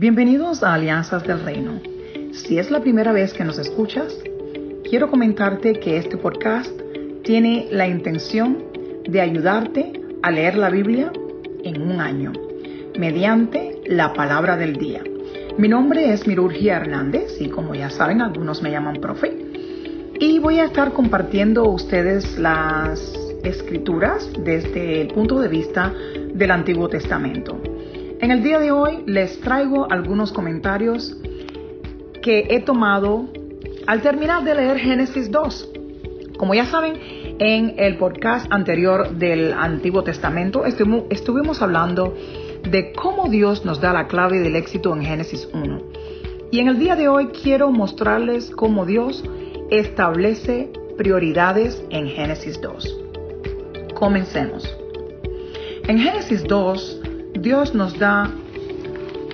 Bienvenidos a Alianzas del Reino. Si es la primera vez que nos escuchas, quiero comentarte que este podcast tiene la intención de ayudarte a leer la Biblia en un año, mediante la palabra del día. Mi nombre es Mirurgia Hernández y como ya saben, algunos me llaman profe. Y voy a estar compartiendo ustedes las escrituras desde el punto de vista del Antiguo Testamento. En el día de hoy les traigo algunos comentarios que he tomado al terminar de leer Génesis 2. Como ya saben, en el podcast anterior del Antiguo Testamento estuvimos hablando de cómo Dios nos da la clave del éxito en Génesis 1. Y en el día de hoy quiero mostrarles cómo Dios establece prioridades en Génesis 2. Comencemos. En Génesis 2 Dios nos da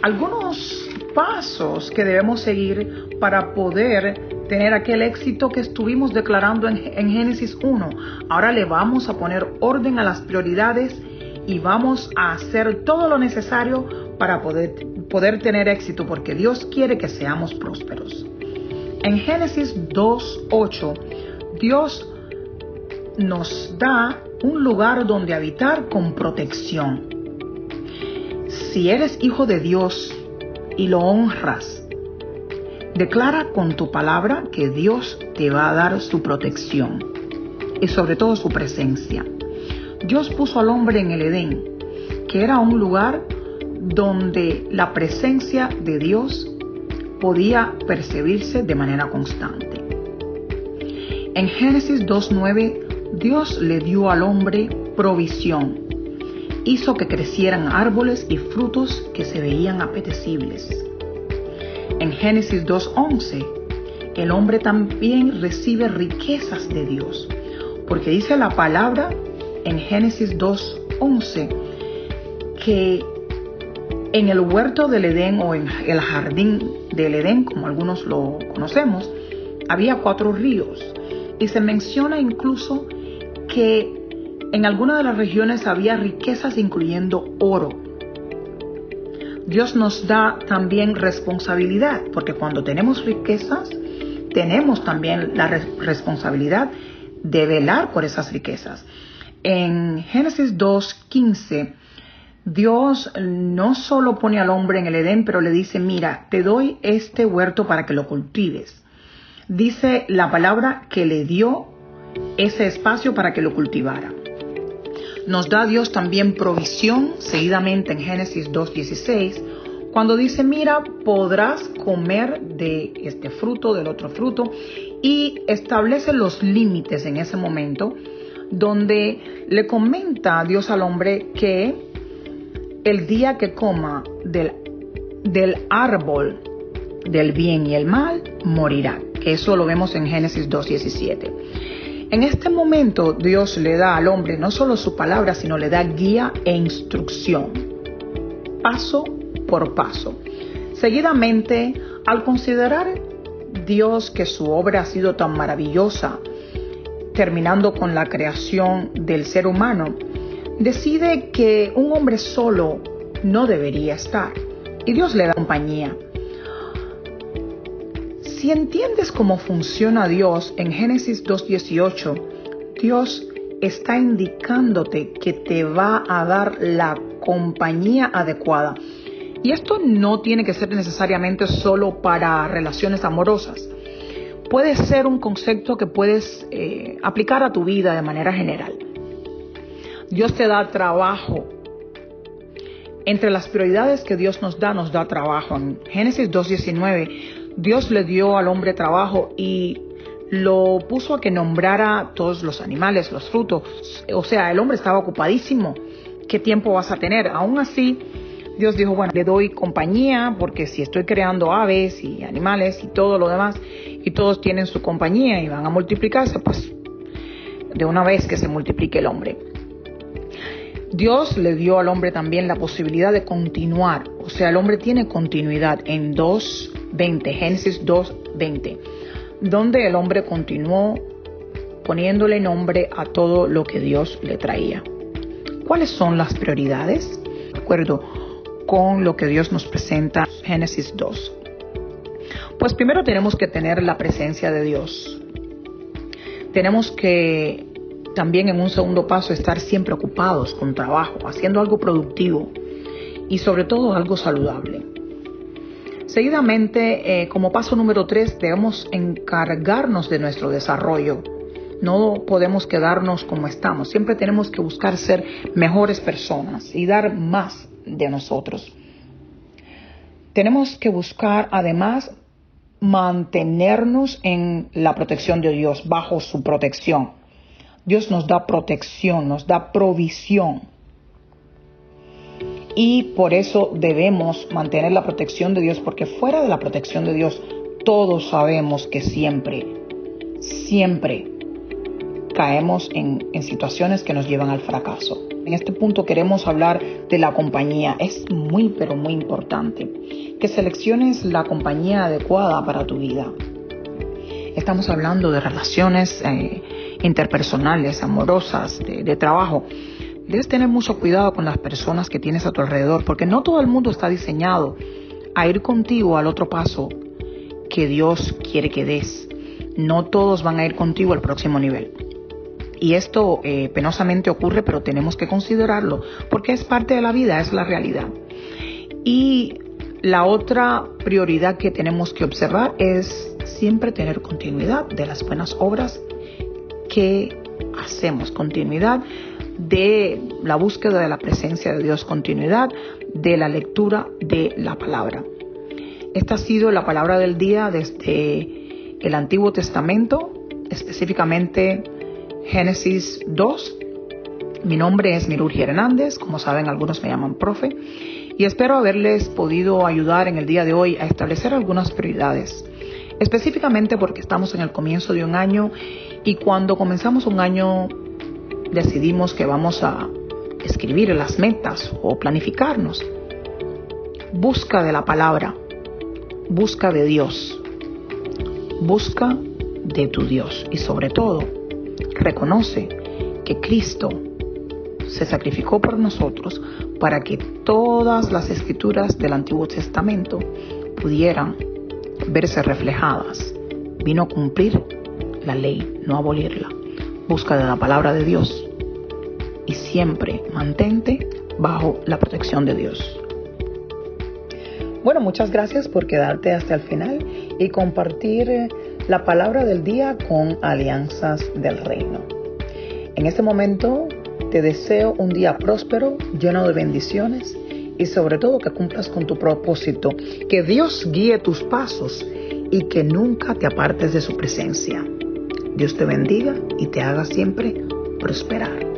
algunos pasos que debemos seguir para poder tener aquel éxito que estuvimos declarando en, Génesis 1. Ahora le vamos a poner orden a las prioridades y vamos a hacer todo lo necesario para poder, poder tener éxito, porque Dios quiere que seamos prósperos. En Génesis 2.8, Dios nos da un lugar donde habitar con protección si eres hijo de Dios y lo honras, declara con tu palabra que Dios te va a dar su protección y sobre todo su presencia. Dios puso al hombre en el Edén, que era un lugar donde la presencia de Dios podía percibirse de manera constante. En Génesis 2.9, Dios le dio al hombre provisión hizo que crecieran árboles y frutos que se veían apetecibles. En Génesis 2.11, el hombre también recibe riquezas de Dios, porque dice la palabra en Génesis 2.11 que en el huerto del Edén o en el jardín del Edén, como algunos lo conocemos, había cuatro ríos y se menciona incluso que en algunas de las regiones había riquezas incluyendo oro. Dios nos da también responsabilidad, porque cuando tenemos riquezas, tenemos también la responsabilidad de velar por esas riquezas. En Génesis 2.15, Dios no solo pone al hombre en el Edén, pero le dice, mira, te doy este huerto para que lo cultives. Dice la palabra que le dio ese espacio para que lo cultivara. Nos da Dios también provisión, seguidamente en Génesis 2.16, cuando dice, mira, podrás comer de este fruto, del otro fruto, y establece los límites en ese momento, donde le comenta Dios al hombre que el día que coma del, del árbol del bien y el mal, morirá. Eso lo vemos en Génesis 2.17. En este momento Dios le da al hombre no solo su palabra, sino le da guía e instrucción, paso por paso. Seguidamente, al considerar Dios que su obra ha sido tan maravillosa, terminando con la creación del ser humano, decide que un hombre solo no debería estar y Dios le da compañía. Si entiendes cómo funciona Dios en Génesis 2.18, Dios está indicándote que te va a dar la compañía adecuada. Y esto no tiene que ser necesariamente solo para relaciones amorosas. Puede ser un concepto que puedes eh, aplicar a tu vida de manera general. Dios te da trabajo. Entre las prioridades que Dios nos da, nos da trabajo. En Génesis 2.19 Dios le dio al hombre trabajo y lo puso a que nombrara todos los animales, los frutos. O sea, el hombre estaba ocupadísimo. ¿Qué tiempo vas a tener? Aún así, Dios dijo, bueno, le doy compañía porque si estoy creando aves y animales y todo lo demás y todos tienen su compañía y van a multiplicarse, pues de una vez que se multiplique el hombre. Dios le dio al hombre también la posibilidad de continuar, o sea, el hombre tiene continuidad en dos 20, Génesis 2, 20, donde el hombre continuó poniéndole nombre a todo lo que Dios le traía. ¿Cuáles son las prioridades? De acuerdo, con lo que Dios nos presenta en Génesis 2. Pues primero tenemos que tener la presencia de Dios. Tenemos que también en un segundo paso estar siempre ocupados con trabajo, haciendo algo productivo y sobre todo algo saludable. Seguidamente, eh, como paso número tres, debemos encargarnos de nuestro desarrollo. No podemos quedarnos como estamos. Siempre tenemos que buscar ser mejores personas y dar más de nosotros. Tenemos que buscar además mantenernos en la protección de Dios, bajo su protección. Dios nos da protección, nos da provisión. Y por eso debemos mantener la protección de Dios, porque fuera de la protección de Dios, todos sabemos que siempre, siempre caemos en, en situaciones que nos llevan al fracaso. En este punto queremos hablar de la compañía. Es muy, pero muy importante que selecciones la compañía adecuada para tu vida. Estamos hablando de relaciones eh, interpersonales, amorosas, de, de trabajo. Debes tener mucho cuidado con las personas que tienes a tu alrededor, porque no todo el mundo está diseñado a ir contigo al otro paso que Dios quiere que des. No todos van a ir contigo al próximo nivel. Y esto eh, penosamente ocurre, pero tenemos que considerarlo, porque es parte de la vida, es la realidad. Y la otra prioridad que tenemos que observar es siempre tener continuidad de las buenas obras que hacemos, continuidad de la búsqueda de la presencia de Dios, continuidad de la lectura de la palabra. Esta ha sido la palabra del día desde el Antiguo Testamento, específicamente Génesis 2. Mi nombre es Mirurgi Hernández, como saben algunos me llaman profe, y espero haberles podido ayudar en el día de hoy a establecer algunas prioridades, específicamente porque estamos en el comienzo de un año y cuando comenzamos un año decidimos que vamos a escribir las metas o planificarnos. Busca de la palabra, busca de Dios, busca de tu Dios y sobre todo reconoce que Cristo se sacrificó por nosotros para que todas las escrituras del Antiguo Testamento pudieran verse reflejadas. Vino a cumplir la ley, no abolirla. Busca de la palabra de Dios y siempre mantente bajo la protección de Dios. Bueno, muchas gracias por quedarte hasta el final y compartir la palabra del día con alianzas del reino. En este momento te deseo un día próspero, lleno de bendiciones y sobre todo que cumplas con tu propósito, que Dios guíe tus pasos y que nunca te apartes de su presencia. Dios te bendiga y te haga siempre prosperar.